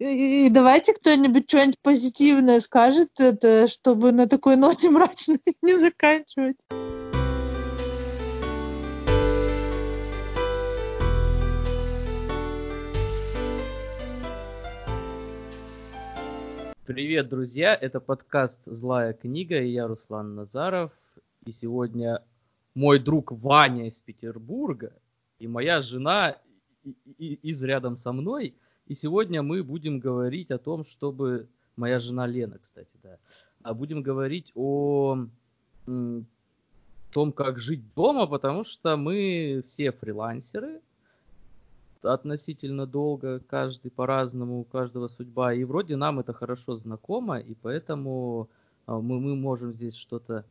И, и давайте кто-нибудь что-нибудь позитивное скажет, это, чтобы на такой ноте мрачной не заканчивать. Привет, друзья! Это подкаст «Злая книга» и я Руслан Назаров. И сегодня мой друг Ваня из Петербурга и моя жена из рядом со мной – и сегодня мы будем говорить о том, чтобы... Моя жена Лена, кстати, да. А будем говорить о том, как жить дома, потому что мы все фрилансеры, относительно долго, каждый по-разному, у каждого судьба. И вроде нам это хорошо знакомо, и поэтому а, мы, мы можем здесь что-то,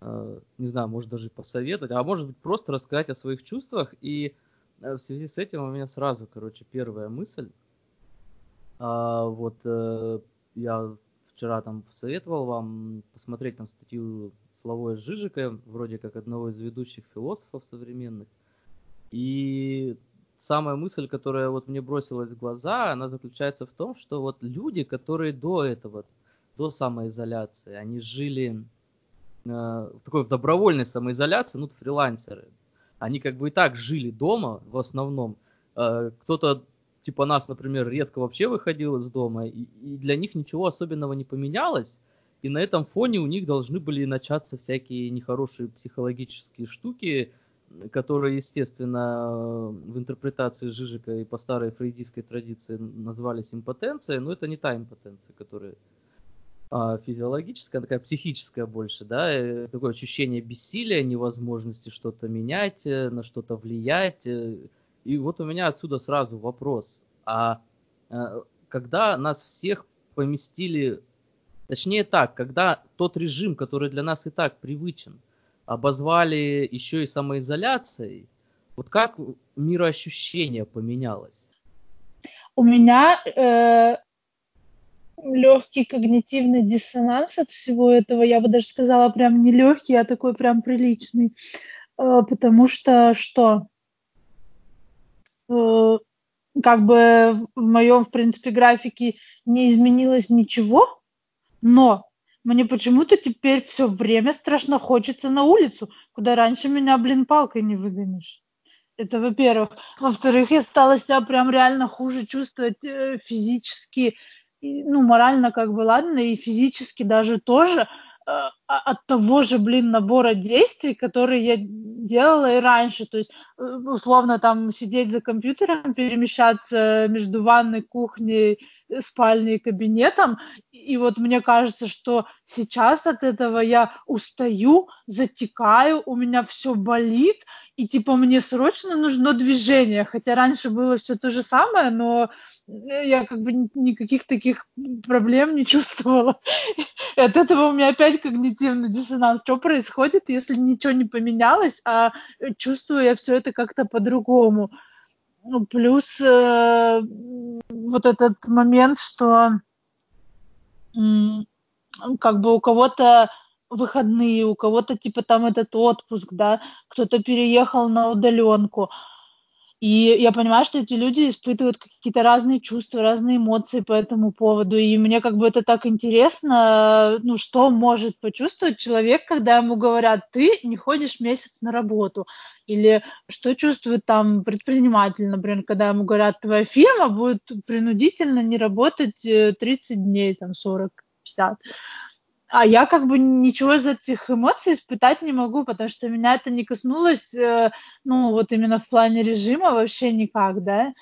а, не знаю, может даже посоветовать, а может быть просто рассказать о своих чувствах. И э, в связи с этим у меня сразу, короче, первая мысль. А, вот э, я вчера там советовал вам посмотреть там статью Славоя Жижика, вроде как одного из ведущих философов современных. И самая мысль, которая вот мне бросилась в глаза, она заключается в том, что вот люди, которые до этого, до самоизоляции, они жили э, в такой в добровольной самоизоляции, ну, фрилансеры. Они как бы и так жили дома в основном. Э, кто-то типа нас, например, редко вообще выходил из дома, и, и для них ничего особенного не поменялось, и на этом фоне у них должны были начаться всякие нехорошие психологические штуки, которые, естественно, в интерпретации Жижика и по старой фрейдистской традиции назывались импотенцией, но это не та импотенция, которая а, физиологическая, такая психическая больше, да, э, такое ощущение бессилия, невозможности что-то менять, э, на что-то влиять, э, и вот у меня отсюда сразу вопрос. А э, когда нас всех поместили, точнее так, когда тот режим, который для нас и так привычен, обозвали еще и самоизоляцией, вот как мироощущение поменялось? У меня э, легкий когнитивный диссонанс от всего этого. Я бы даже сказала, прям не легкий, а такой прям приличный. Э, потому что что? Э, как бы в моем, в принципе, графике не изменилось ничего, но мне почему-то теперь все время страшно хочется на улицу, куда раньше меня, блин, палкой не выгонишь. Это во-первых. Во-вторых, я стала себя прям реально хуже чувствовать э, физически, ну, морально как бы, ладно, и физически даже тоже. Э, от того же, блин, набора действий, которые я делала и раньше. То есть, э, условно, там сидеть за компьютером, перемещаться между ванной, кухней, э, спальней и кабинетом. И вот мне кажется, что сейчас от этого я устаю, затекаю, у меня все болит, и типа мне срочно нужно движение. Хотя раньше было все то же самое, но я как бы никаких таких проблем не чувствовала. И от этого у меня опять когнитивный диссонанс. Что происходит, если ничего не поменялось, а чувствую я все это как-то по-другому. Ну, плюс э, вот этот момент, что э, как бы у кого-то выходные, у кого-то типа там этот отпуск, да, кто-то переехал на удаленку. И я понимаю, что эти люди испытывают какие-то разные чувства, разные эмоции по этому поводу. И мне как бы это так интересно, ну, что может почувствовать человек, когда ему говорят, ты не ходишь месяц на работу. Или что чувствует там предприниматель, например, когда ему говорят, твоя фирма будет принудительно не работать 30 э, дней, там 40, 50 а я как бы ничего из этих эмоций испытать не могу, потому что меня это не коснулось, э, ну, вот именно в плане режима вообще никак, да.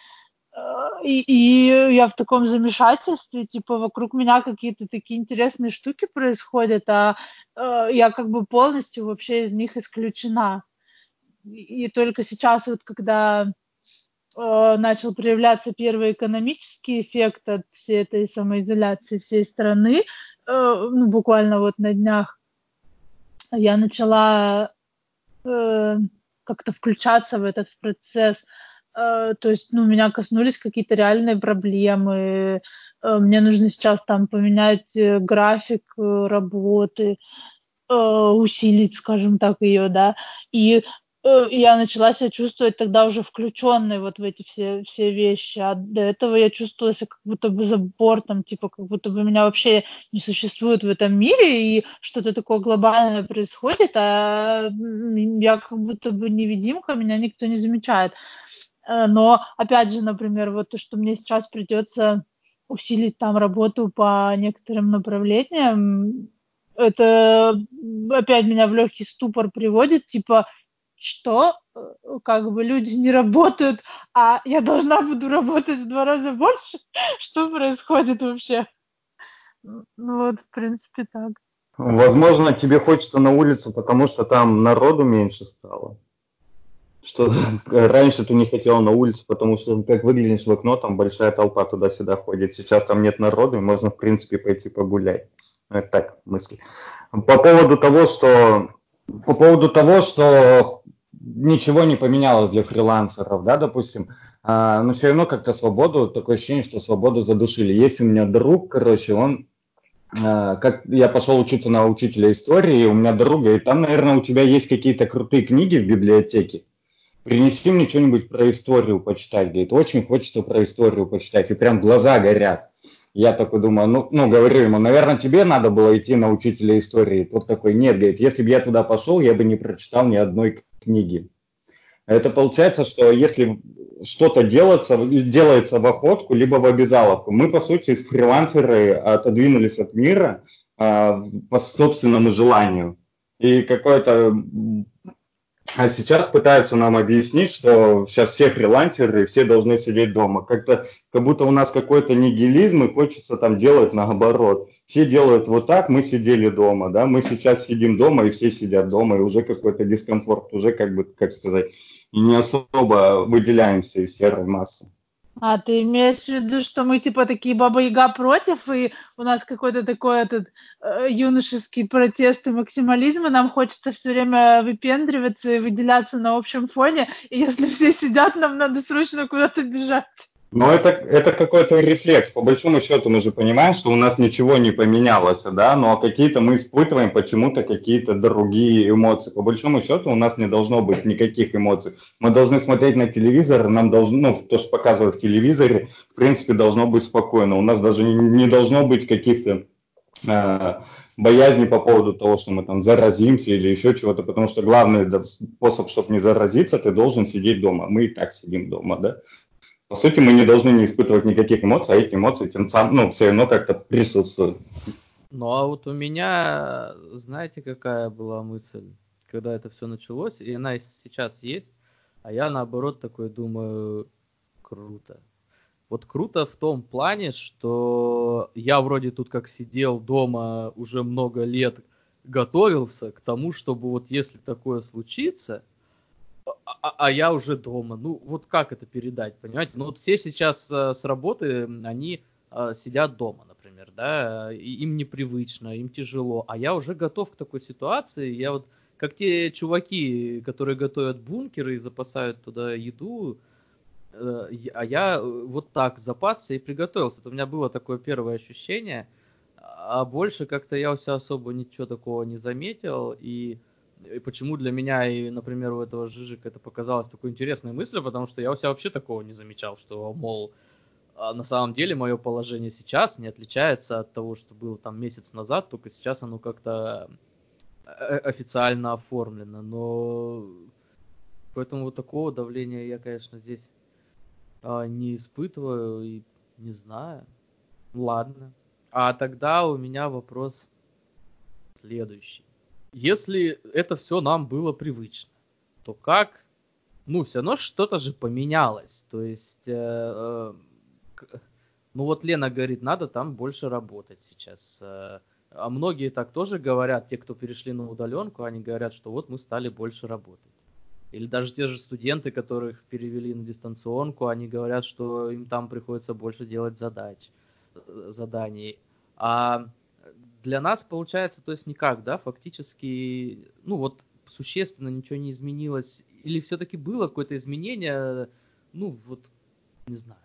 Э, и, и я в таком замешательстве, типа, вокруг меня какие-то такие интересные штуки происходят, а э, я как бы полностью вообще из них исключена. И, только сейчас, вот когда начал проявляться первый экономический эффект от всей этой самоизоляции всей страны, ну, буквально вот на днях я начала э, как-то включаться в этот процесс. Э, то есть, ну, меня коснулись какие-то реальные проблемы. Э, мне нужно сейчас там поменять э, график э, работы, э, усилить, скажем так, ее, да. И Э, я начала себя чувствовать тогда уже включенной вот в эти все, все вещи. А до этого я чувствовала себя как будто бы за бортом, типа как будто бы меня вообще не существует в этом мире, и что-то такое глобальное происходит, а я как будто бы невидимка, меня никто не замечает. Э, но, опять же, например, вот то, что мне сейчас придется усилить там работу по некоторым направлениям, это опять меня в легкий ступор приводит, типа, что э, как бы люди не работают, а я должна буду работать в два раза больше. Что происходит вообще? Ну вот, в принципе, так. Возможно, тебе хочется на улицу, потому что там народу меньше стало. Что раньше ты не хотела на улицу, потому что как выглядишь в окно, там большая толпа туда-сюда ходит. Сейчас там нет народу, и можно, в принципе, пойти погулять. Это так, мысли. По поводу того, что по поводу того, что ничего не поменялось для фрилансеров, да, допустим, а, но все равно как-то свободу, такое ощущение, что свободу задушили. Есть у меня друг, короче, он, а, как я пошел учиться на учителя истории, у меня друга, и там, наверное, у тебя есть какие-то крутые книги в библиотеке. Принеси мне что-нибудь про историю почитать, говорит, очень хочется про историю почитать, и прям глаза горят. Я такой думаю, ну, ну, говорю ему, наверное, тебе надо было идти на учителя истории. Тот такой, нет, говорит, если бы я туда пошел, я бы не прочитал ни одной книги. Это получается, что если что-то делается, делается в охотку, либо в обязаловку, мы, по сути, фрилансеры отодвинулись от мира а, по собственному желанию. И какое-то а сейчас пытаются нам объяснить, что сейчас все фрилансеры, все должны сидеть дома. Как-то, как будто у нас какой-то нигилизм, и хочется там делать наоборот. Все делают вот так, мы сидели дома, да, мы сейчас сидим дома, и все сидят дома, и уже какой-то дискомфорт, уже как бы, как сказать, не особо выделяемся из серой массы. А ты имеешь в виду, что мы типа такие баба-яга против, и у нас какой-то такой этот э, юношеский протест и максимализм, и нам хочется все время выпендриваться и выделяться на общем фоне, и если все сидят, нам надо срочно куда-то бежать. Но это, это какой-то рефлекс. По большому счету мы же понимаем, что у нас ничего не поменялось, да, но какие-то мы испытываем почему-то какие-то другие эмоции. По большому счету у нас не должно быть никаких эмоций. Мы должны смотреть на телевизор, нам должно, ну, то, что показывают в телевизоре, в принципе, должно быть спокойно. У нас даже не, не должно быть каких-то э, боязни по поводу того, что мы там заразимся или еще чего-то, потому что главный способ, чтобы не заразиться, ты должен сидеть дома. Мы и так сидим дома, да. По сути, мы не должны не испытывать никаких эмоций, а эти эмоции тем самым, ну, все равно как-то присутствуют. Ну, а вот у меня, знаете, какая была мысль, когда это все началось, и она сейчас есть, а я наоборот такой думаю, круто. Вот круто в том плане, что я вроде тут как сидел дома уже много лет, готовился к тому, чтобы вот если такое случится, а, а я уже дома. Ну, вот как это передать, понимаете? Ну, вот все сейчас э, с работы, они э, сидят дома, например, да, и им непривычно, им тяжело, а я уже готов к такой ситуации, я вот, как те чуваки, которые готовят бункеры и запасают туда еду, э, а я вот так запасся и приготовился. Это у меня было такое первое ощущение, а больше как-то я у себя особо ничего такого не заметил, и и почему для меня и, например, у этого Жижика это показалось такой интересной мыслью, потому что я у себя вообще такого не замечал, что, мол, а, на самом деле мое положение сейчас не отличается от того, что было там месяц назад, только сейчас оно как-то э, официально оформлено. Но поэтому вот такого давления я, конечно, здесь а, не испытываю и не знаю. Ладно. А тогда у меня вопрос следующий если это все нам было привычно, то как, ну, все равно что-то же поменялось. То есть, э, э, ну вот Лена говорит, надо там больше работать сейчас. Э, а многие так тоже говорят, те, кто перешли на удаленку, они говорят, что вот мы стали больше работать. Или даже те же студенты, которых перевели на дистанционку, они говорят, что им там приходится больше делать задач, э, заданий. А для нас получается, то есть никак, да, фактически, ну вот существенно ничего не изменилось, или все-таки было какое-то изменение, ну вот, не знаю,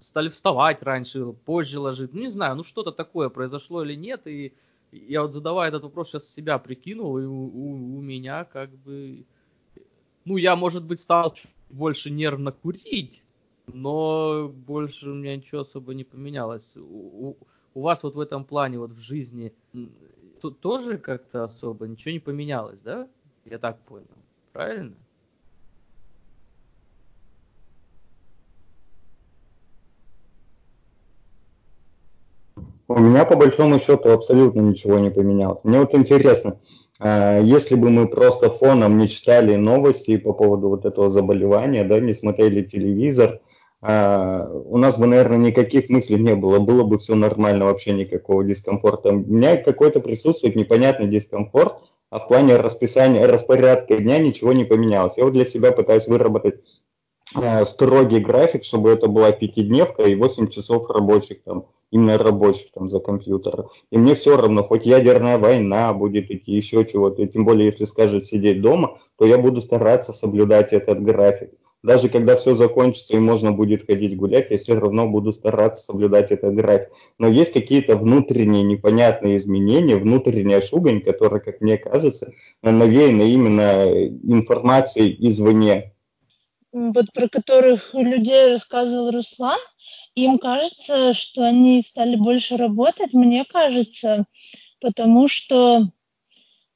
стали вставать раньше, позже ложить, ну не знаю, ну что-то такое произошло или нет, и я вот задавая этот вопрос сейчас себя прикинул, и у, у, у меня как бы ну, я, может быть, стал больше нервно курить, но больше у меня ничего особо не поменялось. У вас вот в этом плане, вот в жизни, тут тоже как-то особо ничего не поменялось, да? Я так понял. Правильно? У меня по большому счету абсолютно ничего не поменялось. Мне вот интересно, а, если бы мы просто фоном не читали новости по поводу вот этого заболевания, да, не смотрели телевизор, у нас бы, наверное, никаких мыслей не было, было бы все нормально, вообще никакого дискомфорта. У меня какой-то присутствует непонятный дискомфорт, а в плане расписания, распорядка дня ничего не поменялось. Я вот для себя пытаюсь выработать э, строгий график, чтобы это была пятидневка и 8 часов рабочих там именно рабочих там за компьютером. И мне все равно, хоть ядерная война будет идти, еще чего-то, и тем более, если скажет сидеть дома, то я буду стараться соблюдать этот график. Даже когда все закончится и можно будет ходить гулять, я все равно буду стараться соблюдать этот график. Но есть какие-то внутренние непонятные изменения, внутренняя шугань, которая, как мне кажется, навеяна именно информацией извне. Вот про которых людей рассказывал Руслан, им кажется, что они стали больше работать, мне кажется, потому что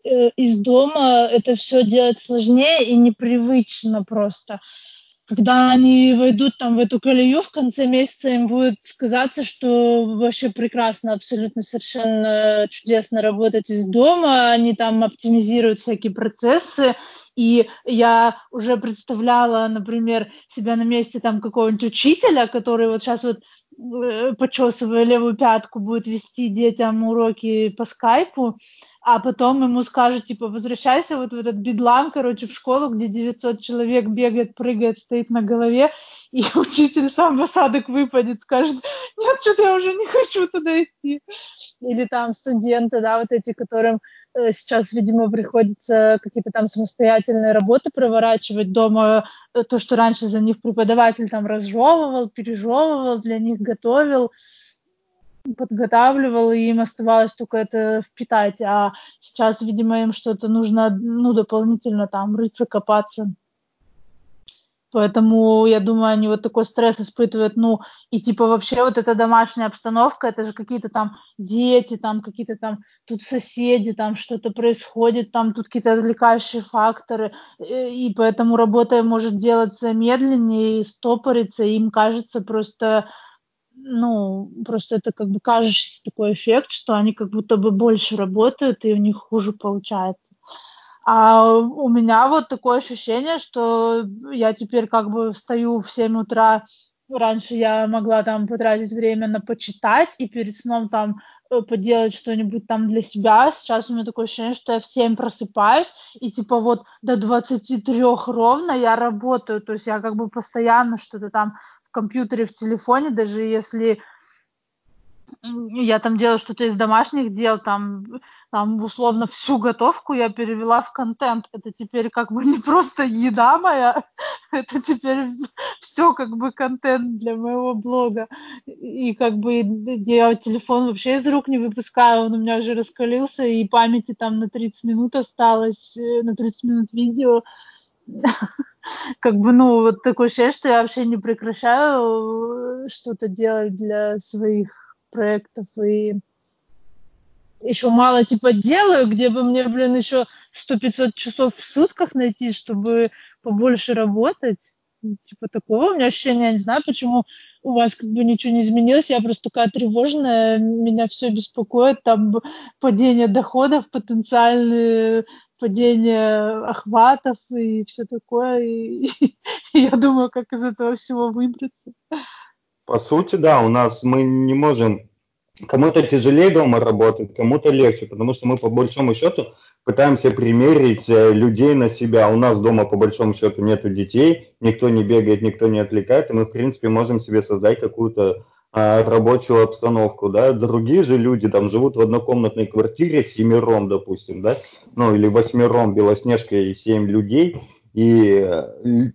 э, из дома это все делать сложнее и непривычно просто. Когда они войдут там в эту колею в конце месяца, им будет казаться, что вообще прекрасно, абсолютно совершенно чудесно работать из дома, они там оптимизируют всякие процессы, и я уже представляла, например, себя на месте там какого-нибудь учителя, который вот сейчас вот э, почесывая левую пятку, будет вести детям уроки по скайпу, а потом ему скажут, типа, возвращайся вот в этот бедлам, короче, в школу, где 900 человек бегает, прыгает, стоит на голове, и учитель сам в осадок выпадет, скажет, нет, что-то я уже не хочу туда идти. Или там студенты, да, вот эти, которым э, сейчас, видимо, приходится какие-то там самостоятельные работы проворачивать дома, э, то, что раньше за них преподаватель там разжевывал, пережевывал, для них готовил, подготавливал, и им оставалось только это впитать, а сейчас, видимо, им что-то нужно, ну, дополнительно там рыться, копаться. Поэтому, я думаю, они вот такой стресс испытывают, ну, и типа вообще вот эта домашняя обстановка, это же какие-то там дети, там какие-то там тут соседи, там что-то происходит, там тут какие-то отвлекающие факторы, э, и поэтому работа может делаться медленнее, стопориться, и им кажется просто, ну, просто это как бы кажущийся такой эффект, что они как будто бы больше работают, и у них хуже получается. А у меня вот такое ощущение, что я теперь как бы встаю в 7 утра, раньше я могла там потратить время на почитать и перед сном там э, поделать что-нибудь там для себя. Сейчас у меня такое ощущение, что я в 7 просыпаюсь, и типа вот до 23 ровно я работаю. То есть я как бы постоянно что-то там компьютере, в телефоне, даже если я там делаю что-то из домашних дел, там, там условно всю готовку я перевела в контент. Это теперь как бы не просто еда моя, это теперь все как бы контент для моего блога. И как бы я телефон вообще из рук не выпускаю, он у меня уже раскалился, и памяти там на 30 минут осталось, э, на 30 минут видео. Как бы, ну, вот такое ощущение, что я вообще не прекращаю э, что-то делать для своих проектов и еще мало типа делаю, где бы мне, блин, еще 100-500 часов в сутках найти, чтобы побольше работать. Типа такого у меня ощущения, я не знаю, почему у вас как бы ничего не изменилось, я просто такая тревожная, меня все беспокоит, там падение доходов, потенциальные падение охватов и все такое, и, и я думаю, как из этого всего выбраться. По сути, да, у нас мы не можем Кому-то тяжелее дома работать, кому-то легче, потому что мы по большому счету пытаемся примерить э, людей на себя. У нас дома по большому счету нету детей, никто не бегает, никто не отвлекает, и мы в принципе можем себе создать какую-то рабочую обстановку, да. Другие же люди там живут в однокомнатной квартире с семером, допустим, да, ну или восьмером, Белоснежка и семь людей, и э,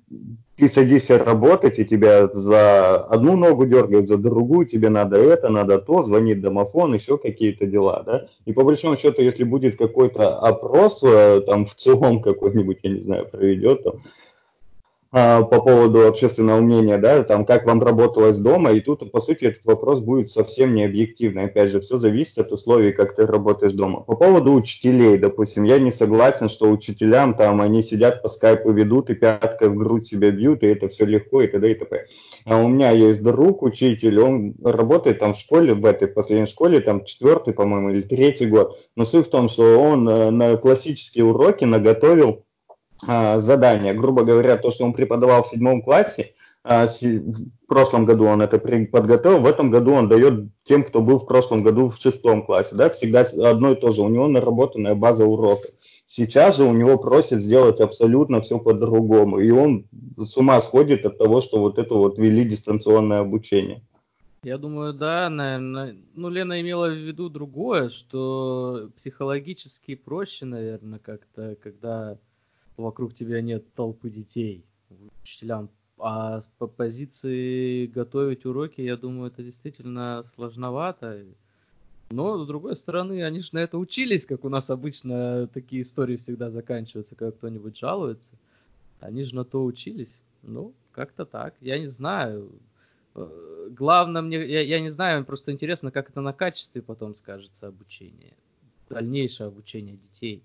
ты садишься работать, и тебя за одну ногу дергают, за другую, тебе надо это, надо то, звонит домофон, еще какие-то дела, да. И по большому счету, если будет какой-то опрос, э, там в целом какой-нибудь, я не знаю, проведет, там, а, по поводу общественного мнения, да, там, как вам работалось дома, и тут, по сути, этот вопрос будет совсем не объективный. Опять же, все зависит от условий, как ты работаешь дома. По поводу учителей, допустим, я не согласен, что учителям там они сидят по скайпу ведут и пяткой в грудь себя бьют, и это все легко, и т.д. и т.п. А у меня есть друг, учитель, он работает там в школе, в этой последней школе, там четвертый, по-моему, или третий год. Но суть в том, что он э, на классические уроки наготовил а, задания. Грубо говоря, то, что он преподавал в седьмом классе, а, в прошлом году он это подготовил, в этом году он дает тем, кто был в прошлом году в шестом классе. Да, всегда одно и то же. У него наработанная база урока. Сейчас же у него просят сделать абсолютно все по-другому. И он с ума сходит от того, что вот это вот ввели дистанционное обучение. Я думаю, да, наверное. Ну, Лена имела в виду другое, что психологически проще, наверное, как-то, когда вокруг тебя нет толпы детей. Учителям а по позиции готовить уроки, я думаю, это действительно сложновато. Но, с другой стороны, они же на это учились, как у нас обычно такие истории всегда заканчиваются, когда кто-нибудь жалуется. Они же на то учились. Ну, как-то так. Я не знаю. Э, главное мне, я, я не знаю, просто интересно, как это на качестве потом скажется обучение. Дальнейшее обучение детей.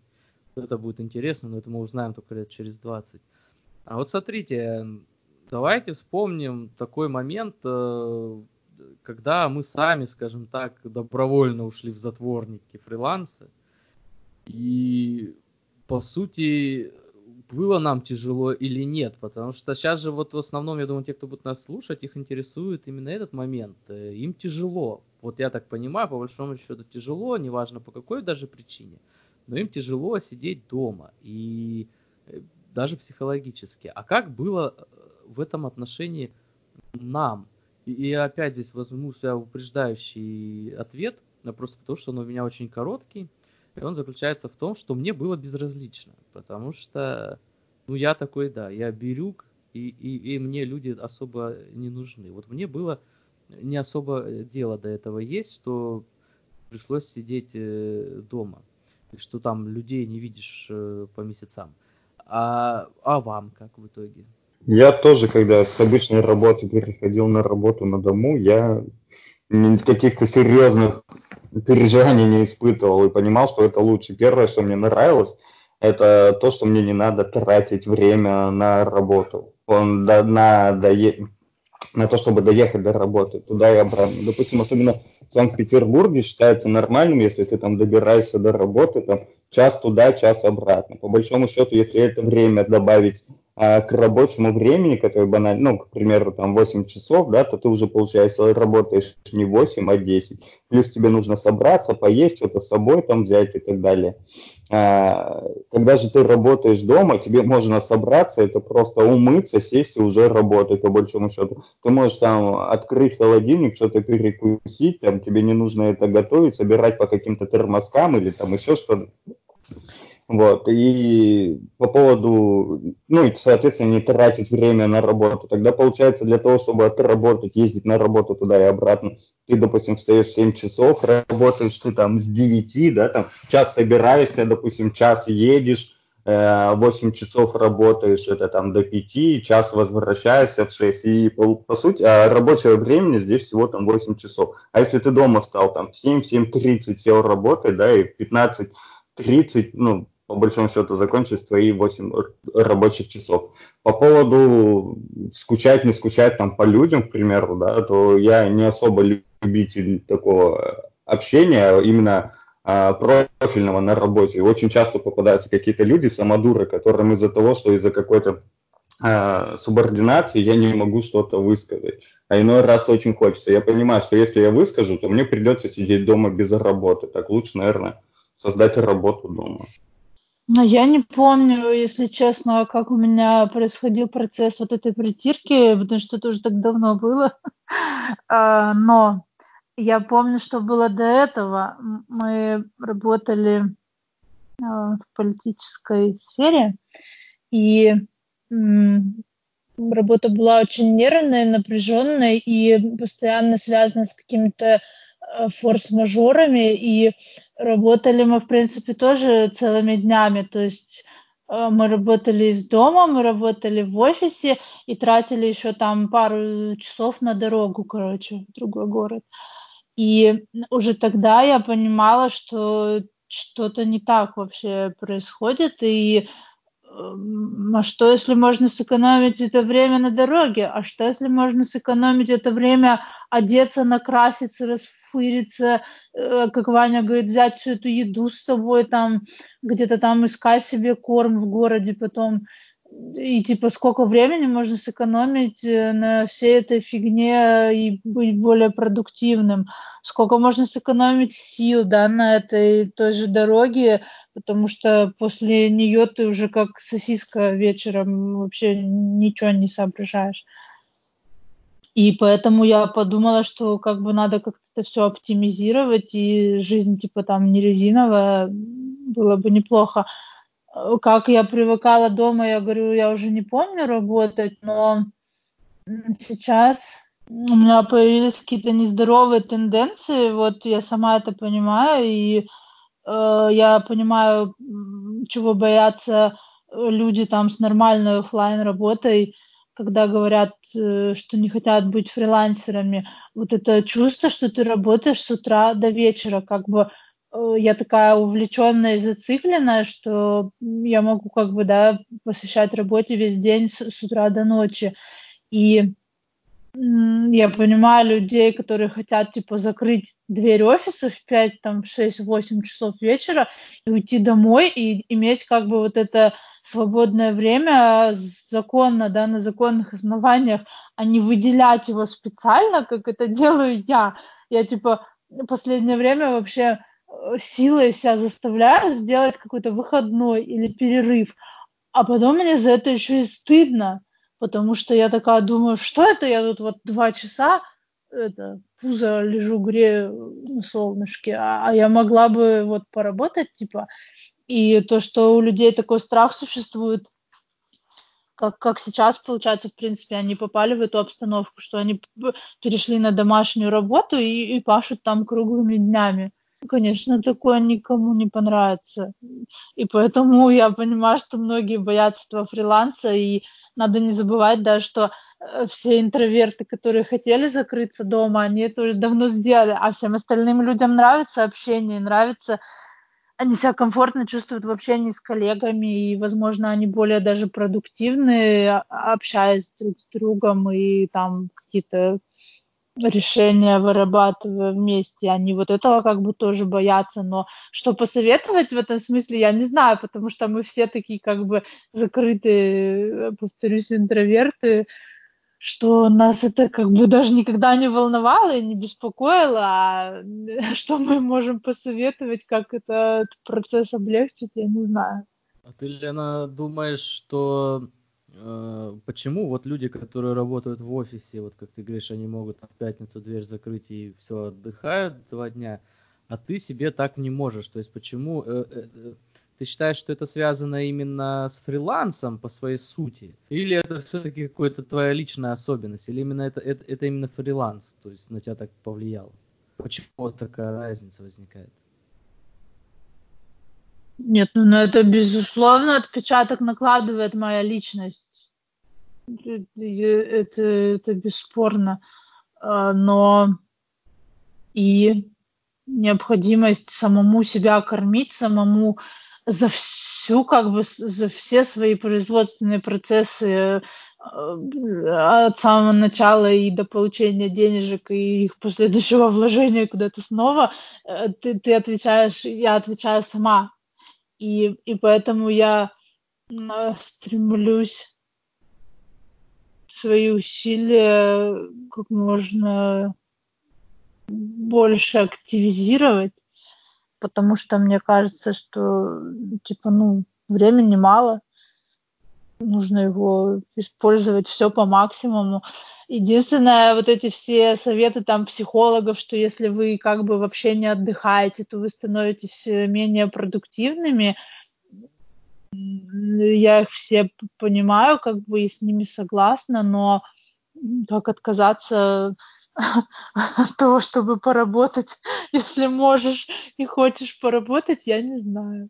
Это будет интересно, но это мы узнаем только лет через 20. А вот смотрите, давайте вспомним такой момент, э, когда мы сами, скажем так, добровольно ушли в затворники, фрилансы. И по сути, было нам тяжело или нет, потому что сейчас же вот в основном, я думаю, те, кто будет нас слушать, их интересует именно этот момент. Э, им тяжело. Вот я так понимаю, по большому счету тяжело, неважно по какой даже причине но им тяжело сидеть дома, и э, даже психологически. А как было э, в этом отношении нам? И, и опять здесь возьму себя упреждающий ответ, просто потому что он у меня очень короткий, и он заключается в том, что мне было безразлично, потому что, ну, я такой, да, я берюк, и, и, и мне люди особо не нужны. Вот мне было не особо дело до этого есть, что пришлось сидеть э, дома что там людей не видишь э, по месяцам. А, а вам как в итоге? Я тоже, когда с обычной работы переходил на работу на дому, я каких-то серьезных переживаний не испытывал и понимал, что это лучше. Первое, что мне нравилось, это то, что мне не надо тратить время на работу. Он, на, на, на то, чтобы доехать до работы, туда и обратно. Допустим, особенно в Санкт-Петербурге считается нормальным, если ты там добираешься до работы, там час туда, час обратно. По большому счету, если это время добавить а, к рабочему времени, которое банально, ну, к примеру, там 8 часов, да, то ты уже, получается, работаешь не 8, а 10. Плюс тебе нужно собраться, поесть, что-то с собой там взять и так далее. А, когда же ты работаешь дома, тебе можно собраться, это просто умыться, сесть и уже работать, по большому счету. Ты можешь там открыть холодильник, что-то перекусить, там тебе не нужно это готовить, собирать по каким-то термоскам или там еще что-то. Вот, и по поводу, ну, и, соответственно, не тратить время на работу. Тогда, получается, для того, чтобы отработать, ездить на работу туда и обратно, ты, допустим, встаешь в 7 часов, работаешь ты там с 9, да, там, час собираешься, допустим, час едешь, 8 э, часов работаешь, это там до 5, час возвращаешься в 6. И по, по сути, а рабочего времени здесь всего там 8 часов. А если ты дома встал там в 7, 7.30 сел работать, да, и в 15.30, ну, по большому счету закончились твои 8 рабочих часов. По поводу скучать, не скучать там по людям, к примеру, да, то я не особо любитель такого общения, именно а, профильного на работе. Очень часто попадаются какие-то люди, самодуры, которым из-за того, что из-за какой-то а, субординации я не могу что-то высказать. А иной раз очень хочется. Я понимаю, что если я выскажу, то мне придется сидеть дома без работы. Так лучше, наверное, создать работу дома. Ну, я не помню, если честно, как у меня происходил процесс вот этой притирки, потому что это уже так давно было. А, но я помню, что было до этого. Мы работали а, в политической сфере, и работа была очень нервная, напряженная и постоянно связана с какими-то форс-мажорами. И работали мы, в принципе, тоже целыми днями. То есть э, мы работали из дома, мы работали в офисе и тратили еще там пару часов на дорогу, короче, в другой город. И уже тогда я понимала, что что-то не так вообще происходит, и а что, если можно сэкономить это время на дороге? А что, если можно сэкономить это время одеться, накраситься, расфыриться, э, как Ваня говорит, взять всю эту еду с собой, там где-то там искать себе корм в городе потом. И типа сколько времени можно сэкономить э, на всей этой фигне и быть более продуктивным, сколько можно сэкономить сил, да, на этой той же дороге, потому что после нее ты уже как сосиска вечером вообще ничего не соображаешь. И поэтому я подумала, что как бы надо как-то это все оптимизировать, и жизнь типа там не резиновая, было бы неплохо. Э, как я привыкала дома, я говорю, я уже не помню работать, но сейчас у меня появились какие-то нездоровые тенденции, вот я сама это понимаю, и э, я понимаю, чего боятся люди там с нормальной офлайн работой, когда говорят, э, что не хотят быть фрилансерами. Вот это чувство, что ты работаешь с утра до вечера, как бы Э, я такая увлеченная и зацикленная, что я могу как бы, да, посвящать работе весь день с, с утра до ночи. И я понимаю людей, которые хотят, типа, закрыть дверь офиса в 5, там, 6, 8 часов вечера и уйти домой и иметь, как бы, вот это свободное время законно, да, на законных основаниях, а не выделять его специально, как это делаю я. Я, типа, последнее время вообще Э, силой себя заставляю сделать какой-то выходной или перерыв, а потом мне за это еще и стыдно, потому что я такая думаю, что это я тут вот два часа это, пузо лежу, грею на солнышке, а, а я могла бы вот поработать, типа, и то, что у людей такой страх существует, как, как сейчас, получается, в принципе, они попали в эту обстановку, что они перешли на домашнюю работу и, и пашут там круглыми днями. Конечно, такое никому не понравится. И поэтому я понимаю, что многие боятся этого фриланса, и надо не забывать, да, что э, все интроверты, которые хотели закрыться дома, они это уже давно сделали, а всем остальным людям нравится общение, нравится, они себя комфортно чувствуют в общении с коллегами, и, возможно, они более даже продуктивны, а, общаясь друг с другом, и там какие-то решения вырабатывая вместе, они вот этого как бы тоже боятся, но что посоветовать в этом смысле, я не знаю, потому что мы все такие как бы закрытые, повторюсь, интроверты, что нас это как бы даже никогда не волновало и не беспокоило, а что мы можем посоветовать, как этот процесс облегчить, я не знаю. А ты, Лена, думаешь, что Э, почему вот люди, которые работают в офисе, вот как ты говоришь, они могут в пятницу дверь закрыть и все отдыхают два дня, а ты себе так не можешь. То есть почему э, э, ты считаешь, что это связано именно с фрилансом по своей сути? Или это все-таки какая-то твоя личная особенность? Или именно это, это, это именно фриланс, то есть на тебя так повлиял? Почему такая разница возникает? Нет, ну на это безусловно отпечаток накладывает моя личность. Это, это бесспорно. А, но и необходимость самому себя кормить, самому за всю, как бы, за все свои производственные процессы а, от самого начала и до получения денежек и их последующего вложения куда-то снова, э, ты, ты отвечаешь, я отвечаю сама. И, и поэтому я стремлюсь свои усилия как можно больше активизировать, потому что мне кажется, что типа, ну, времени мало, нужно его использовать все по максимуму. Единственное, вот эти все советы там психологов, что если вы как бы вообще не отдыхаете, то вы становитесь э, менее продуктивными. я их все понимаю, как бы и с ними согласна, но как отказаться от того, чтобы поработать, если можешь и хочешь поработать, я не знаю.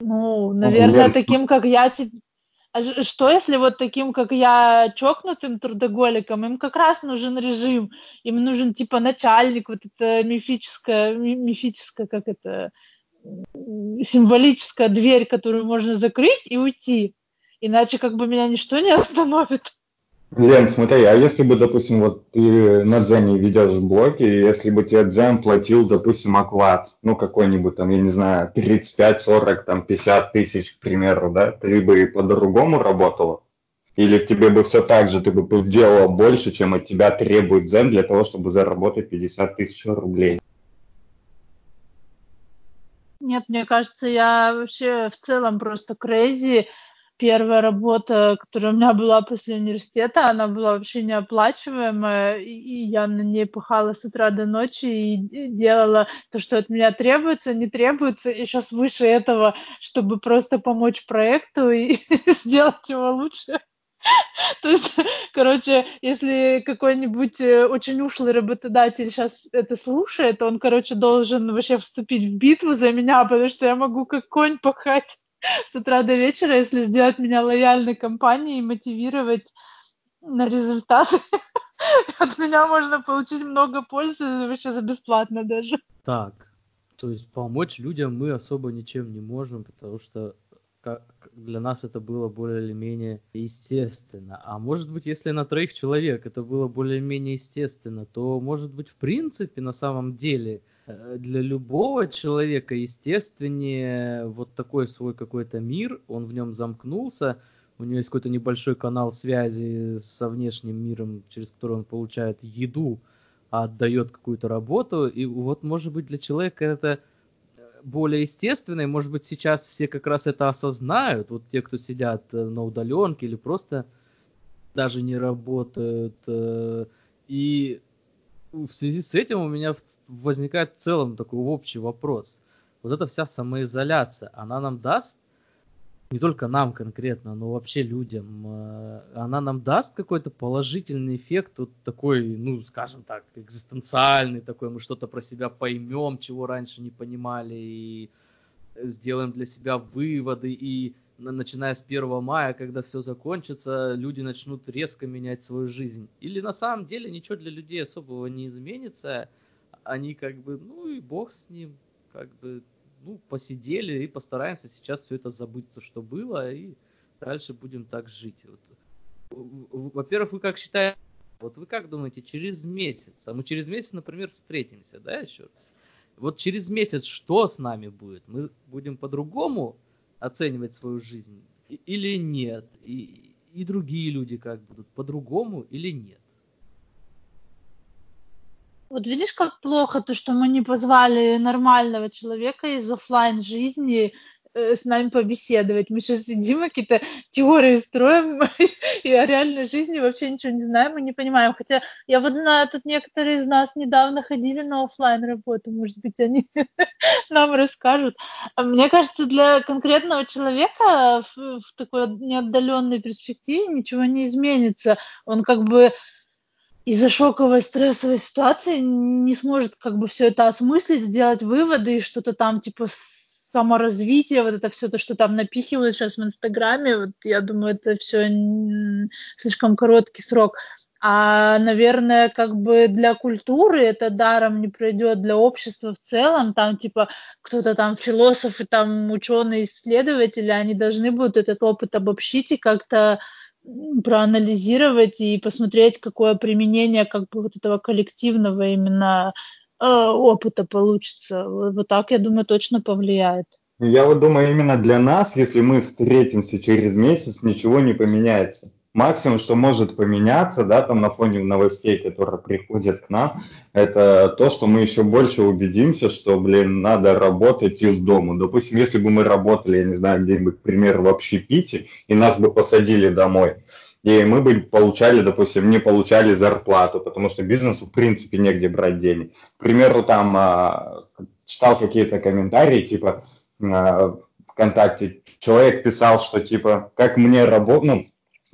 Ну, наверное, таким, как я, а что если вот таким, как я, чокнутым трудоголиком, им как раз нужен режим, им нужен типа начальник, вот это мифическая, мифическая, как это, символическая дверь, которую можно закрыть и уйти. Иначе как бы меня ничто не остановит. Лен, смотри, а если бы, допустим, вот ты на Дзене ведешь блоки, и если бы тебе Дзен платил, допустим, оклад, ну, какой-нибудь там, я не знаю, 35, 40, там, 50 тысяч, к примеру, да, ты бы по-другому работала? Или тебе бы все так же, ты бы делала больше, чем от тебя требует Дзен для того, чтобы заработать 50 тысяч рублей? Нет, мне кажется, я вообще в целом просто crazy, первая работа, которая у меня была после университета, она была вообще неоплачиваемая, и я на ней пахала с утра до ночи и делала то, что от меня требуется, не требуется, и сейчас выше этого, чтобы просто помочь проекту и сделать его лучше. То есть, короче, если какой-нибудь э, очень ушлый работодатель сейчас это слушает, он, короче, должен вообще вступить в битву за меня, потому что я могу как конь пахать с утра до вечера, если сделать меня лояльной компанией и мотивировать на результаты. От меня можно получить много пользы вообще за бесплатно даже. Так, то есть помочь людям мы особо ничем не можем, потому что для нас это было более или менее естественно. А может быть, если на троих человек это было более-менее естественно, то может быть в принципе на самом деле – для любого человека естественнее вот такой свой какой-то мир, он в нем замкнулся, у него есть какой-то небольшой канал связи со внешним миром, через который он получает еду, а отдает какую-то работу, и вот может быть для человека это э, более естественно, и может быть сейчас все как раз это осознают, вот те, кто сидят э, на удаленке или просто даже не работают, и в связи с этим у меня возникает в целом такой общий вопрос. Вот эта вся самоизоляция, она нам даст, не только нам конкретно, но вообще людям, э, она нам даст какой-то положительный эффект, вот такой, ну, скажем так, экзистенциальный такой, мы что-то про себя поймем, чего раньше не понимали, и сделаем для себя выводы, и начиная с 1 мая, когда все закончится, люди начнут резко менять свою жизнь. Или на самом деле ничего для людей особого не изменится. Они как бы, ну и бог с ним, как бы, ну, посидели и постараемся сейчас все это забыть, то, что было, и дальше будем так жить. Вот. Во-первых, вы как считаете, вот вы как думаете, через месяц, а мы через месяц, например, встретимся, да, еще раз? Вот через месяц что с нами будет? Мы будем по-другому оценивать свою жизнь или нет? И, и другие люди как будут по-другому или нет? Вот видишь, как плохо то, что мы не позвали нормального человека из офлайн жизни с нами побеседовать. Мы сейчас сидим какие-то теории строим, и о реальной жизни вообще ничего не знаем и не понимаем. Хотя я вот знаю, тут некоторые из нас недавно ходили на офлайн работу, может быть, они нам расскажут. А мне кажется, для конкретного человека в, в такой неотдаленной перспективе ничего не изменится. Он как бы из-за шоковой стрессовой ситуации не сможет как бы все это осмыслить, сделать выводы и что-то там типа саморазвитие, вот это все то, что там напихивают сейчас в Инстаграме, вот я думаю, это все слишком короткий срок. А, наверное, как бы для культуры это даром не пройдет, для общества в целом, там типа кто-то там философы, там ученые, исследователи, они должны будут этот опыт обобщить и как-то проанализировать и посмотреть, какое применение как бы вот этого коллективного именно опыта получится. Вот так, я думаю, точно повлияет. Я вот думаю, именно для нас, если мы встретимся через месяц, ничего не поменяется. Максимум, что может поменяться, да, там на фоне новостей, которые приходят к нам, это то, что мы еще больше убедимся, что, блин, надо работать из дома. Допустим, если бы мы работали, я не знаю, где-нибудь, к примеру, в общепите, и нас бы посадили домой, и мы бы получали, допустим, не получали зарплату, потому что бизнесу в принципе негде брать денег. К примеру, там а, читал какие-то комментарии, типа, э, ВКонтакте. Человек писал, что типа, как мне работать, ну,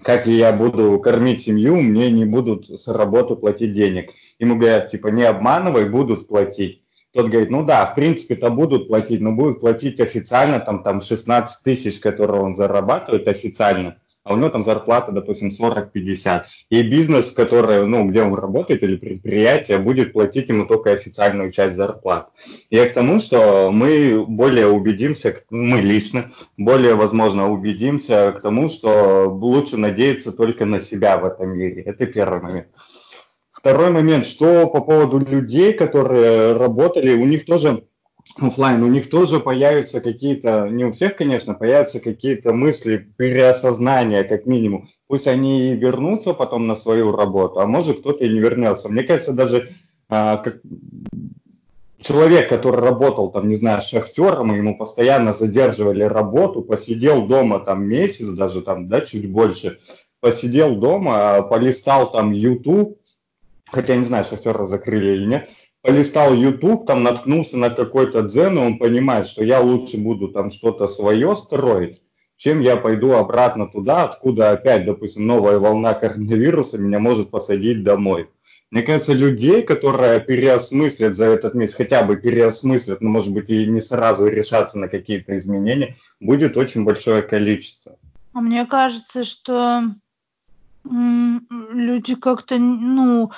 как я буду кормить семью, мне не будут с работы платить денег. Ему говорят, типа, не обманывай, будут платить. Тот говорит, ну да, в принципе-то будут платить, но будут платить официально, там, там 16 тысяч, которые он зарабатывает официально а у него там зарплата, допустим, 40-50. И бизнес, который, ну, где он работает, или предприятие, будет платить ему только официальную часть зарплат. Я к тому, что мы более убедимся, мы лично, более, возможно, убедимся к тому, что лучше надеяться только на себя в этом мире. Это первый момент. Второй момент, что по поводу людей, которые работали, у них тоже офлайн, у них тоже появятся какие-то, не у всех, конечно, появятся какие-то мысли, переосознания, как минимум. Пусть они и вернутся потом на свою работу, а может кто-то и не вернется. Мне кажется, даже а, как человек, который работал, там, не знаю, шахтером, ему постоянно задерживали работу, посидел дома там месяц, даже там, да, чуть больше, посидел дома, полистал там YouTube, хотя не знаю, шахтера закрыли или нет, полистал YouTube, там наткнулся на какой-то дзен, и он понимает, что я лучше буду там что-то свое строить, чем я пойду обратно туда, откуда опять, допустим, новая волна коронавируса меня может посадить домой. Мне кажется, людей, которые переосмыслят за этот месяц, хотя бы переосмыслят, но, может быть, и не сразу решаться на какие-то изменения, будет очень большое количество. А мне кажется, что люди как-то, ну,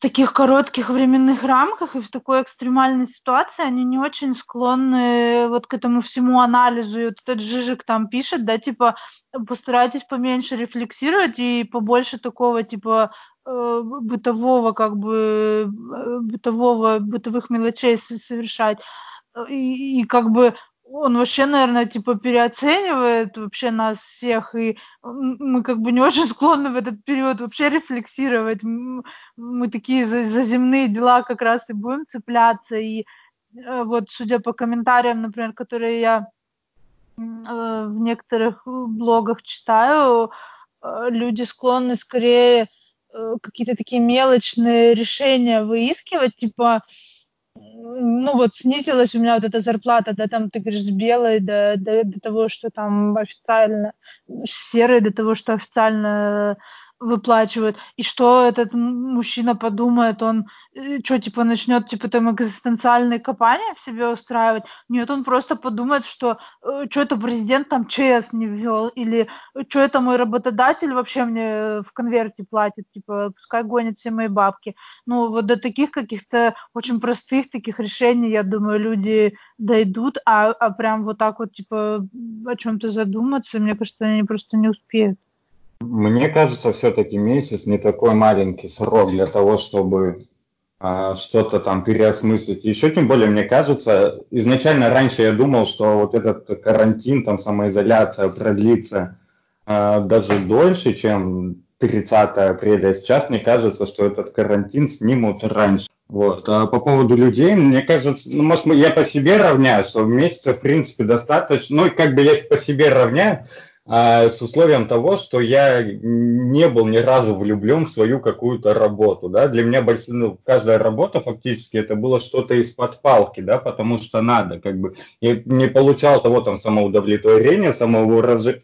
таких коротких временных рамках и в такой экстремальной ситуации они не очень склонны вот к этому всему анализу. И вот этот Жижик там пишет, да, типа, постарайтесь поменьше рефлексировать и побольше такого, типа, э, бытового, как бы, э, бытового, бытовых мелочей совершать. И, и как бы он вообще, наверное, типа переоценивает вообще нас всех, и мы как бы не очень склонны в этот период вообще рефлексировать. Мы такие за, за земные дела как раз и будем цепляться. И э, вот, судя по комментариям, например, которые я э, в некоторых блогах читаю, э, люди склонны скорее какие-то такие мелочные решения выискивать, типа ну вот снизилась у меня вот эта зарплата, да, там ты говоришь, с белой до, до, до того, что там официально, с серой до того, что официально выплачивают. И что этот мужчина подумает, он э, что, типа, начнет, типа, там, экзистенциальные копания в себе устраивать? Нет, он просто подумает, что э, что это президент там ЧС не ввел, или э, что это мой работодатель вообще мне в конверте платит, типа, пускай гонит все мои бабки. Ну, вот до таких каких-то очень простых таких решений, я думаю, люди дойдут, а, а прям вот так вот, типа, о чем-то задуматься, мне кажется, они просто не успеют. Мне кажется, все-таки месяц не такой маленький срок для того, чтобы а, что-то там переосмыслить. Еще тем более, мне кажется, изначально раньше я думал, что вот этот карантин, там самоизоляция продлится а, даже дольше, чем 30 апреля. Сейчас мне кажется, что этот карантин снимут раньше. Вот. А по поводу людей, мне кажется, ну, может, я по себе равняю, что месяца, в принципе, достаточно. Ну, как бы я по себе равняю, а, с условием того, что я не был ни разу влюблен в свою какую-то работу, да, для меня больш... ну, каждая работа фактически это было что-то из-под палки, да, потому что надо, как бы, я не получал того там самоудовлетворения, самовыражения,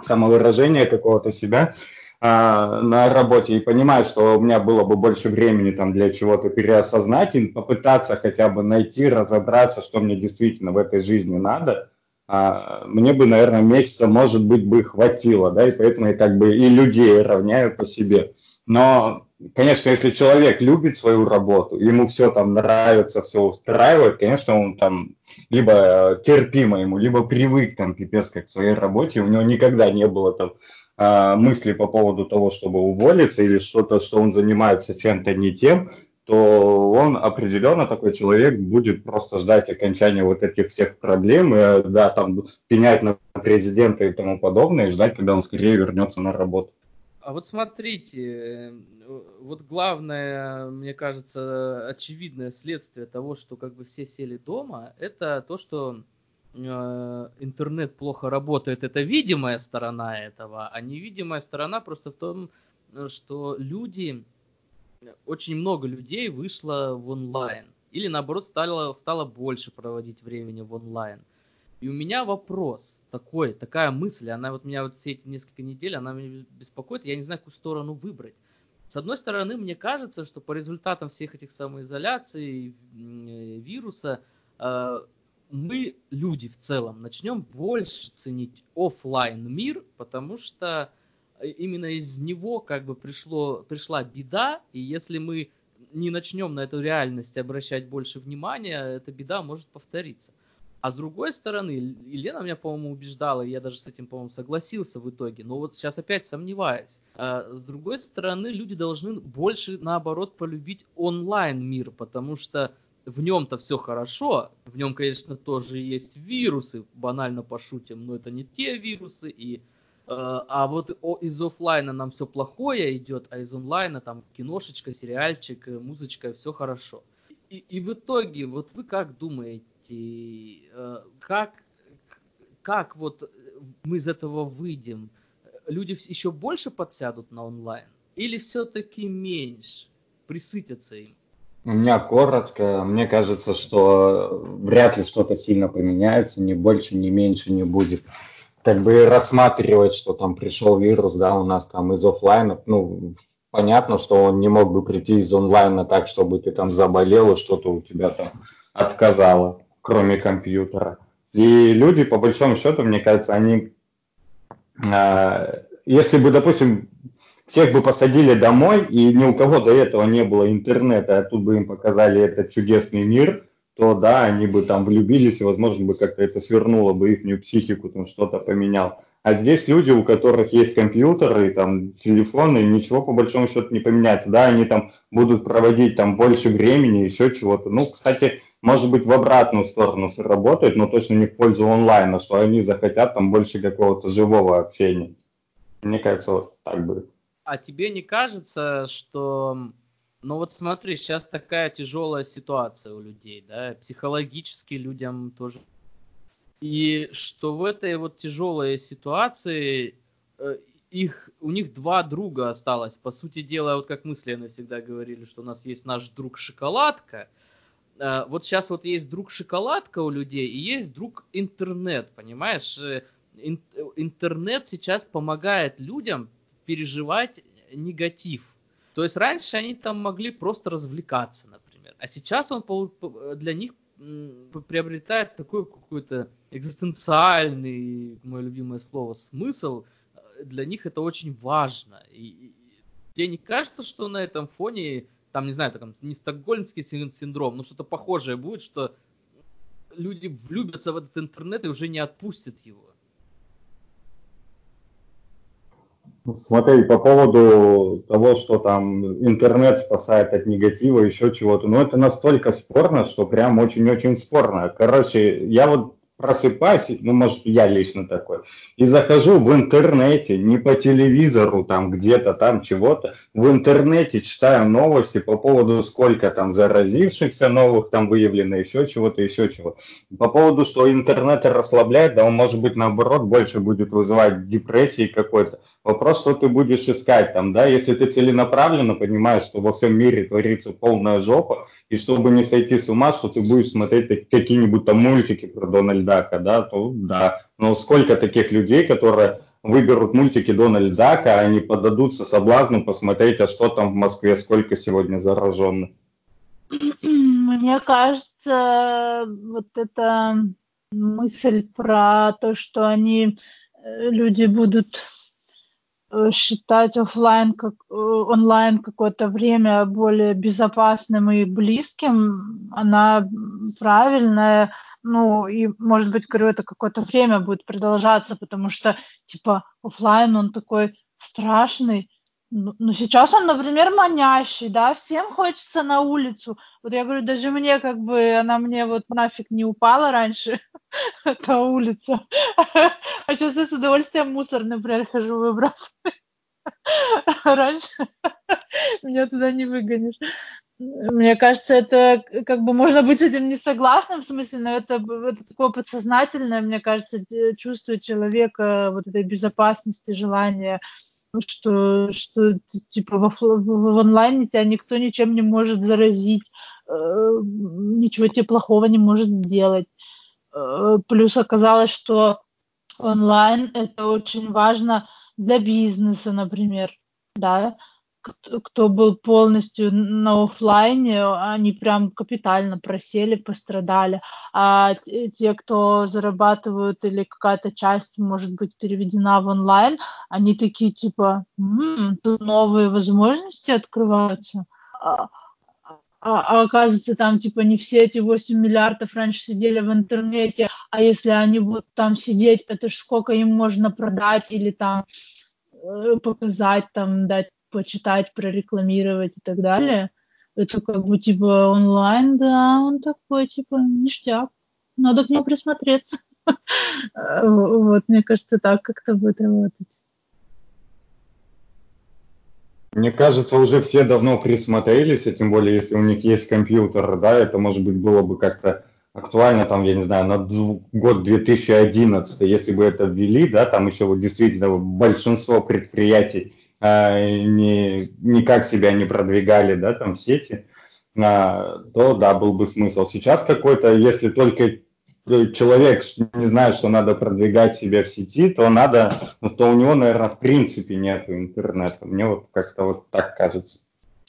самовыражения какого-то себя, а, на работе. И понимаю, что у меня было бы больше времени там для чего-то переосознать и попытаться хотя бы найти, разобраться, что мне действительно в этой жизни надо, а, мне бы, наверное, месяца, может быть, бы хватило, да, и поэтому я как бы и людей равняю по себе. Но, конечно, если человек любит свою работу, ему все там нравится, все устраивает, конечно, он там либо терпимо ему, либо привык там пипец как к своей работе, у него никогда не было там а, мысли по поводу того, чтобы уволиться или что-то, что он занимается чем-то не тем, то он определенно такой человек будет просто ждать окончания вот этих всех проблем, и, да, там пенять на президента и тому подобное, и ждать, когда он скорее вернется на работу. А вот смотрите, вот главное, мне кажется, очевидное следствие того, что как бы все сели дома, это то, что э, интернет плохо работает. Это видимая сторона этого, а невидимая сторона просто в том, что люди очень много людей вышло в онлайн. Или наоборот стало, стало больше проводить времени в онлайн. И у меня вопрос такой, такая мысль, она вот меня вот все эти несколько недель, она меня беспокоит, я не знаю, какую сторону выбрать. С одной стороны, мне кажется, что по результатам всех этих самоизоляций, вируса, э, мы, люди в целом, начнем больше ценить офлайн мир, потому что э, именно из него как бы пришло, пришла беда, и если мы не начнем на эту реальность обращать больше внимания, эта беда может повториться. А с другой стороны, Елена меня, по-моему, убеждала, и я даже с этим, по-моему, согласился в итоге, но вот сейчас опять сомневаюсь. А с другой стороны, люди должны больше, наоборот, полюбить онлайн мир, потому что в нем-то все хорошо, в нем, конечно, тоже есть вирусы, банально пошутим, но это не те вирусы, и э, а вот из офлайна нам все плохое идет, а из онлайна там киношечка, сериальчик, э, музычка, все хорошо. И, и в итоге, вот вы как думаете, Э, как, как вот мы из этого выйдем? Люди еще больше подсядут на онлайн? Или все-таки меньше? Присытятся им? У меня коротко. Мне кажется, что вряд ли что-то сильно поменяется, ни больше, ни меньше не будет. Как бы рассматривать, что там пришел вирус, да, у нас там из офлайна, ну, понятно, что он не мог бы прийти из онлайна так, чтобы ты там заболел и что-то у тебя там отказало кроме компьютера. И люди, по большому счету, мне кажется, они, э, если бы, допустим, всех бы посадили домой, и ни у кого до этого не было интернета, а тут бы им показали этот чудесный мир, то да, они бы там влюбились, и, возможно, бы как-то это свернуло бы их психику, там что-то поменял. А здесь люди, у которых есть компьютеры, там, телефоны, ничего по большому счету не поменяется. Да, они там будут проводить там больше времени, еще чего-то. Ну, кстати, может быть, в обратную сторону сработает, но точно не в пользу онлайна, что они захотят там больше какого-то живого общения. Мне кажется, вот так будет. А тебе не кажется, что ну вот смотри, сейчас такая тяжелая ситуация у людей, да, психологически людям тоже. И что в этой вот тяжелой ситуации э, их, у них два друга осталось. По сути дела, вот как мы с Леной всегда говорили, что у нас есть наш друг шоколадка. Э, вот сейчас вот есть друг шоколадка у людей и есть друг интернет, понимаешь? Э, интернет сейчас помогает людям переживать негатив то есть раньше они там могли просто развлекаться, например. А сейчас он для них приобретает такой какой-то экзистенциальный, мое любимое слово, смысл. Для них это очень важно. И, тебе не кажется, что на этом фоне, там, не знаю, там, не стокгольмский синдром, но что-то похожее будет, что люди влюбятся в этот интернет и уже не отпустят его? Смотри, по поводу того, что там интернет спасает от негатива, еще чего-то, ну это настолько спорно, что прям очень-очень спорно. Короче, я вот просыпаюсь, ну, может, я лично такой, и захожу в интернете, не по телевизору, там, где-то там чего-то, в интернете читаю новости по поводу, сколько там заразившихся новых там выявлено, еще чего-то, еще чего. По поводу, что интернет расслабляет, да он, может быть, наоборот, больше будет вызывать депрессии какой-то. Вопрос, что ты будешь искать там, да, если ты целенаправленно понимаешь, что во всем мире творится полная жопа, и чтобы не сойти с ума, что ты будешь смотреть какие-нибудь там мультики про Дональда Дака, да, то да. Но сколько таких людей, которые выберут мультики Дональда Дака, а они подадутся соблазну посмотреть, а что там в Москве, сколько сегодня зараженных? Мне кажется, вот эта мысль про то, что они, э, люди будут э, считать офлайн как э, онлайн какое-то время более безопасным и близким, она правильная ну, и, может быть, говорю, это какое-то время будет продолжаться, потому что, типа, офлайн он такой страшный, ну, ну, сейчас он, например, манящий, да, всем хочется на улицу. Вот я говорю, даже мне как бы, она мне вот нафиг не упала раньше, эта улица. А сейчас я с удовольствием мусор, например, хожу выбрасывать. Раньше меня туда не выгонишь. Мне кажется, это как бы можно быть с этим не согласным, в смысле, но это, это такое подсознательное, мне кажется, чувствует человека вот этой безопасности, желания, что, что типа в, в, в онлайне тебя никто ничем не может заразить, э, ничего тебе плохого не может сделать. Э, плюс оказалось, что онлайн это очень важно для бизнеса, например, да, кто был полностью на офлайне, они прям капитально просели, пострадали. А те, кто зарабатывают или какая-то часть может быть переведена в онлайн, они такие типа, м-м, тут новые возможности открываются. А, а, а оказывается, там типа не все эти 8 миллиардов раньше сидели в интернете, а если они будут там сидеть, это ж сколько им можно продать или там э, показать, там дать почитать, прорекламировать и так далее. Это как бы типа онлайн, да, он такой типа ништяк. Надо к нему присмотреться. Вот, мне кажется, так как-то будет работать. Мне кажется, уже все давно присмотрелись, тем более, если у них есть компьютер, да, это, может быть, было бы как-то актуально, там, я не знаю, на год 2011, если бы это ввели, да, там еще вот действительно большинство предприятий а, не, никак себя не продвигали, да, там в сети, а, то да, был бы смысл. Сейчас какой-то, если только человек не знает, что надо продвигать себя в сети, то надо, то у него, наверное, в принципе нет интернета. Мне вот как-то вот так кажется.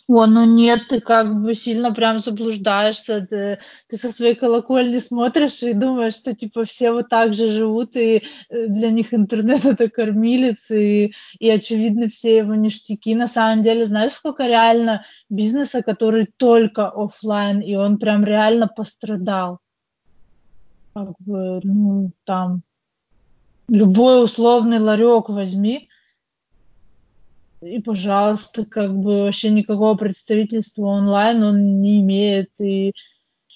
О, ну нет, ты как бы сильно прям заблуждаешься. Ты, ты со своей колокольни смотришь и думаешь, что типа все вот так же живут, и э, для них интернет это кормилец, и, и очевидно все его ништяки. На самом деле, знаешь, сколько реально бизнеса, который только офлайн, и он прям реально пострадал. Как бы, ну, там, любой условный ларек возьми, и, пожалуйста, как бы вообще никакого представительства онлайн он не имеет. И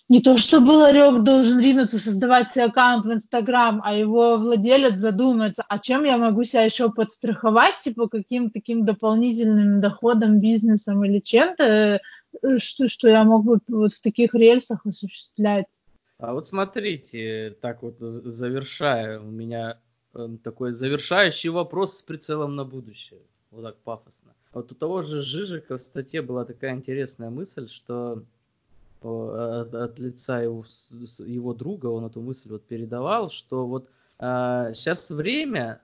не то, чтобы ларек должен ринуться создавать себе аккаунт в Инстаграм, а его владелец задумается, а чем я могу себя еще подстраховать, типа каким таким дополнительным доходом, бизнесом или чем-то, э, что, что я могу вот в таких рельсах осуществлять. А вот смотрите, так вот завершая, у меня э, такой завершающий вопрос с прицелом на будущее вот так пафосно. Вот у того же Жижика в статье была такая интересная мысль, что от, от лица его, его друга он эту мысль вот передавал, что вот а, сейчас время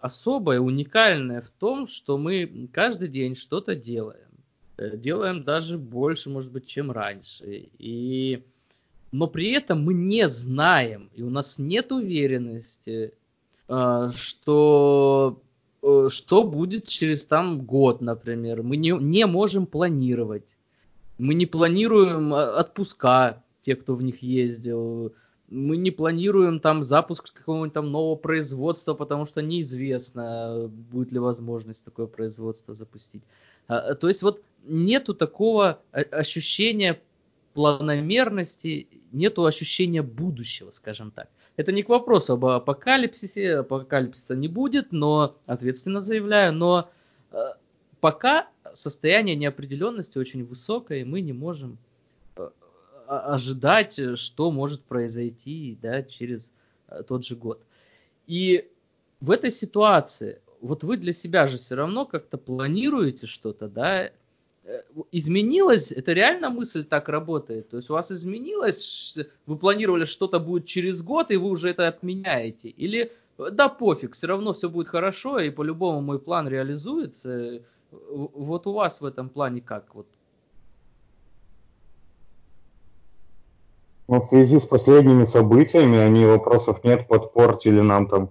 особое, уникальное в том, что мы каждый день что-то делаем. Э, делаем даже больше, может быть, чем раньше. И... Но при этом мы не знаем, и у нас нет уверенности, а, что Э, что будет через там год, например. Мы не, не можем планировать. Мы не планируем а, отпуска, те, кто в них ездил. Мы не планируем там запуск какого-нибудь там нового производства, потому что неизвестно, будет ли возможность такое производство запустить. А, то есть вот нету такого ощущения планомерности, нету ощущения будущего, скажем так. Это не к вопросу об апокалипсисе, апокалипсиса не будет, но, ответственно заявляю, но э, пока состояние неопределенности очень высокое, и мы не можем э, ожидать, что может произойти да, через э, тот же год. И в этой ситуации, вот вы для себя же все равно как-то планируете что-то, да, изменилось, это реально мысль так работает? То есть у вас изменилось, вы планировали что-то будет через год, и вы уже это отменяете? Или да пофиг, все равно все будет хорошо, и по-любому мой план реализуется? Вот у вас в этом плане как? Вот Ну, в связи с последними событиями, они вопросов нет, подпортили нам там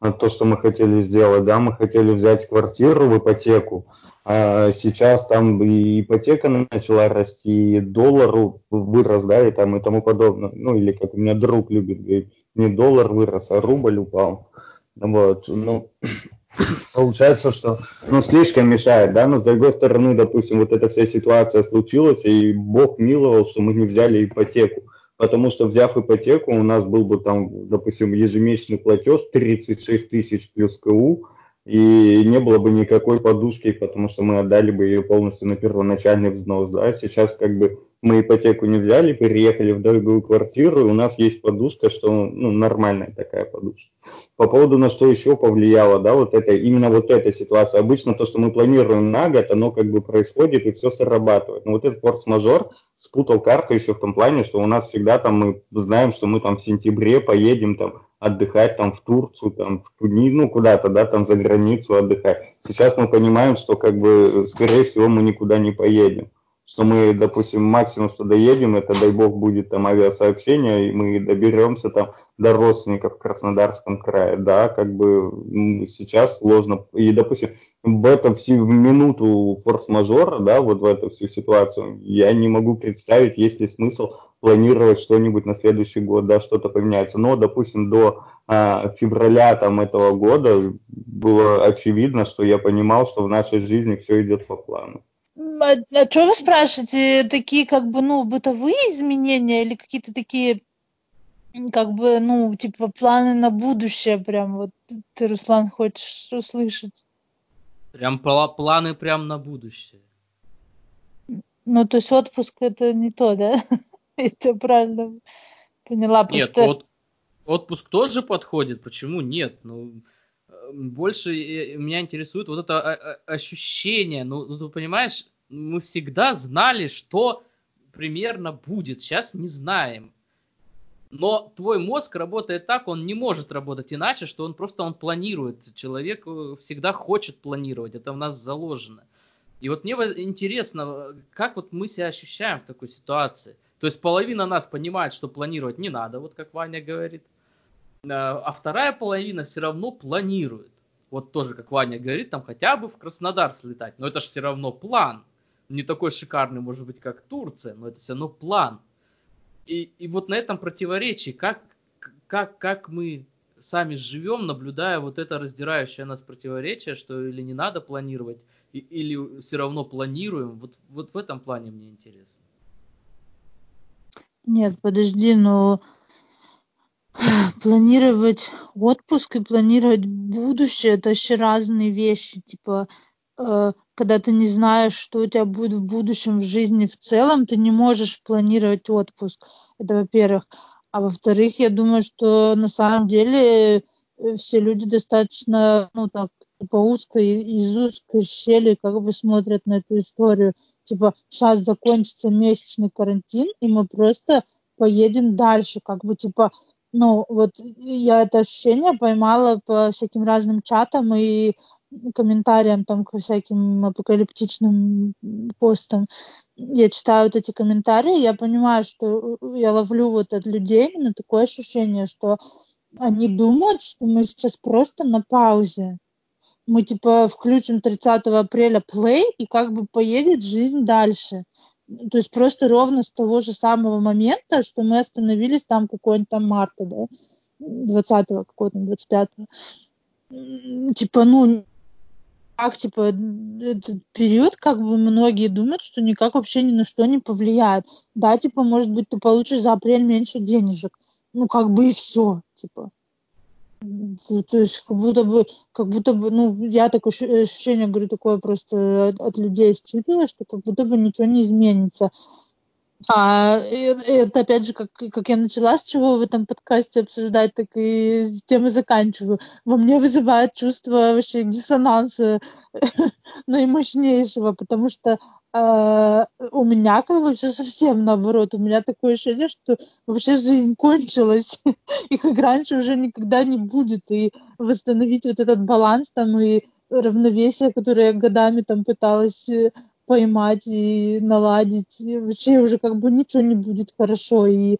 то, что мы хотели сделать, да, мы хотели взять квартиру в ипотеку, а сейчас там и ипотека начала расти, и доллар вырос, да, и там и тому подобное, ну, или как у меня друг любит говорить, не доллар вырос, а рубль упал, вот, ну, получается, что, ну, слишком мешает, да, но с другой стороны, допустим, вот эта вся ситуация случилась, и Бог миловал, что мы не взяли ипотеку, потому что взяв ипотеку, у нас был бы там, допустим, ежемесячный платеж 36 тысяч плюс КУ, и не было бы никакой подушки, потому что мы отдали бы ее полностью на первоначальный взнос, да, сейчас как бы мы ипотеку не взяли, переехали в дорогую квартиру, и у нас есть подушка, что ну, нормальная такая подушка. По поводу на что еще повлияло, да, вот это, именно вот эта ситуация. Обычно то, что мы планируем на год, оно как бы происходит и все срабатывает. Но вот этот форс-мажор спутал карту еще в том плане, что у нас всегда там мы знаем, что мы там в сентябре поедем там отдыхать там в Турцию, там в ну куда-то, да, там за границу отдыхать. Сейчас мы понимаем, что как бы скорее всего мы никуда не поедем что мы, допустим, максимум, что доедем, это, дай бог, будет там авиасообщение, и мы доберемся там до родственников в Краснодарском крае, да, как бы сейчас сложно, и, допустим, в этом всю минуту форс-мажора, да, вот в эту всю ситуацию, я не могу представить, есть ли смысл планировать что-нибудь на следующий год, да, что-то поменяется, но, допустим, до а, февраля там этого года было очевидно, что я понимал, что в нашей жизни все идет по плану. А, а что вы спрашиваете? Такие как бы, ну, бытовые изменения или какие-то такие, как бы, ну, типа планы на будущее прям вот ты, Руслан, хочешь услышать? Прям планы прям на будущее. Ну, то есть отпуск это не то, да? Я тебя правильно поняла. Нет, от, отпуск тоже подходит. Почему нет? Ну, больше меня интересует вот это а, а, ощущение. Ну, ну, ты понимаешь, мы всегда знали, что примерно будет. Сейчас не знаем. Но твой мозг работает так, он не может работать иначе, что он просто он планирует. Человек э, всегда хочет планировать, это в нас заложено. И вот мне интересно, как вот мы себя ощущаем в такой ситуации. То есть половина нас понимает, что планировать не надо, вот как Ваня говорит. Э, а вторая половина все равно планирует. Вот тоже, как Ваня говорит, там хотя бы в Краснодар слетать. Но это же все равно план. Не такой шикарный, может быть, как Турция, но это все равно план. И, и вот на этом противоречии, как, как, как мы сами живем, наблюдая вот это раздирающее нас противоречие, что или не надо планировать, и, или все равно планируем, вот, вот в этом плане мне интересно. Нет, подожди, но планировать отпуск и планировать будущее это вообще разные вещи. Типа, э, когда ты не знаешь, что у тебя будет в будущем в жизни в целом, ты не можешь планировать отпуск. Это во-первых. А во-вторых, я думаю, что на самом деле э, все люди достаточно, ну так, по узкой, из узкой щели как бы смотрят на эту историю. Типа, сейчас закончится месячный карантин, и мы просто поедем дальше. Как бы, типа, ну, вот я это ощущение поймала по всяким разным чатам и комментариям там к всяким апокалиптичным постам. Я читаю вот эти комментарии, я понимаю, что я ловлю вот от людей именно такое ощущение, что они думают, что мы сейчас просто на паузе. Мы типа включим 30 апреля play и как бы поедет жизнь дальше то есть просто ровно с того же самого момента, что мы остановились там какой-нибудь там марта, да, 20-го, какого-то 25-го. Типа, ну, как, типа, этот период, как бы многие думают, что никак вообще ни на что не повлияет. Да, типа, может быть, ты получишь за апрель меньше денежек. Ну, как бы и все, типа. То есть как будто бы, как будто бы, ну, я такое ощущение, говорю, такое просто от, от людей считываю, что как будто бы ничего не изменится. А это опять же, как, как я начала с чего в этом подкасте обсуждать, так и тем и заканчиваю. Во мне вызывает чувство вообще диссонанса наимощнейшего, потому что э, у меня как бы все совсем наоборот. У меня такое ощущение, что вообще жизнь кончилась, и как раньше уже никогда не будет. И восстановить вот этот баланс там и равновесие, которое я годами там пыталась э, поймать и наладить. И вообще уже как бы ничего не будет хорошо. И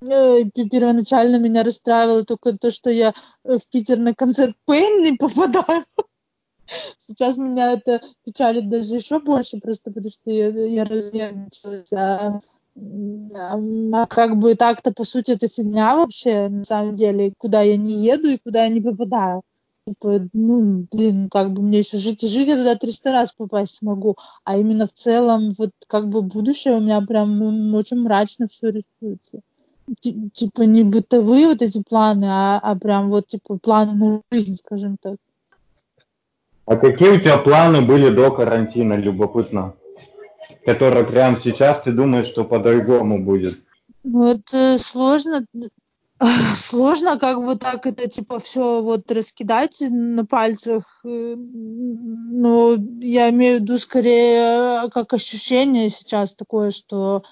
э, первоначально меня расстраивало только то, что я в Питер на концерт Пейн не попадаю. Сейчас меня это печалит даже еще больше, просто потому что я, я разнервничалась. А, а, а как бы так-то, по сути, это фигня вообще, на самом деле, куда я не еду и куда я не попадаю типа, ну, блин, как бы мне еще жить и жить, я туда 300 раз попасть смогу. А именно в целом, вот как бы будущее у меня прям ну, очень мрачно все рисуется. Типа не бытовые вот эти планы, а, а прям вот типа планы на жизнь, скажем так. А какие у тебя планы были до карантина, любопытно? которая прямо сейчас ты думаешь, что по-другому будет? Ну, это сложно, сложно как бы так это типа все вот раскидать на пальцах. Э, но я имею в виду скорее э, как ощущение сейчас такое, что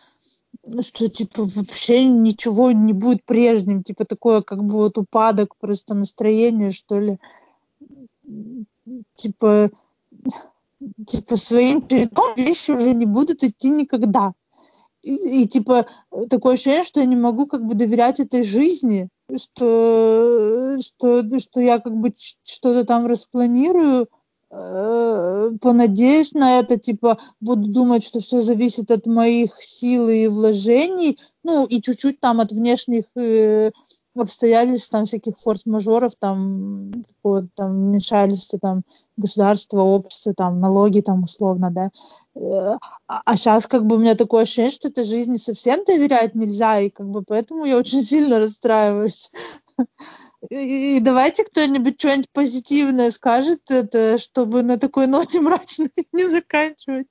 что типа вообще ничего не будет прежним, типа такое как бы вот упадок просто настроения, что ли. Типа, типа своим чередом вещи уже не будут идти никогда. И, и типа такое ощущение, что я не могу как бы доверять этой жизни, что, что, что я как бы что-то там распланирую, э, понадеюсь на это, типа, буду думать, что все зависит от моих сил и вложений, ну, и чуть-чуть там от внешних э, обстоятельств, там всяких форс-мажоров, там, вот, там вмешательства, там, государства, общества, там, налоги, там, условно, да. Э, а, а сейчас, как бы, у меня такое ощущение, что этой жизни совсем доверять нельзя, и, как бы, поэтому я очень сильно расстраиваюсь. И давайте кто-нибудь что-нибудь позитивное скажет, это, чтобы на такой ноте мрачной не заканчивать.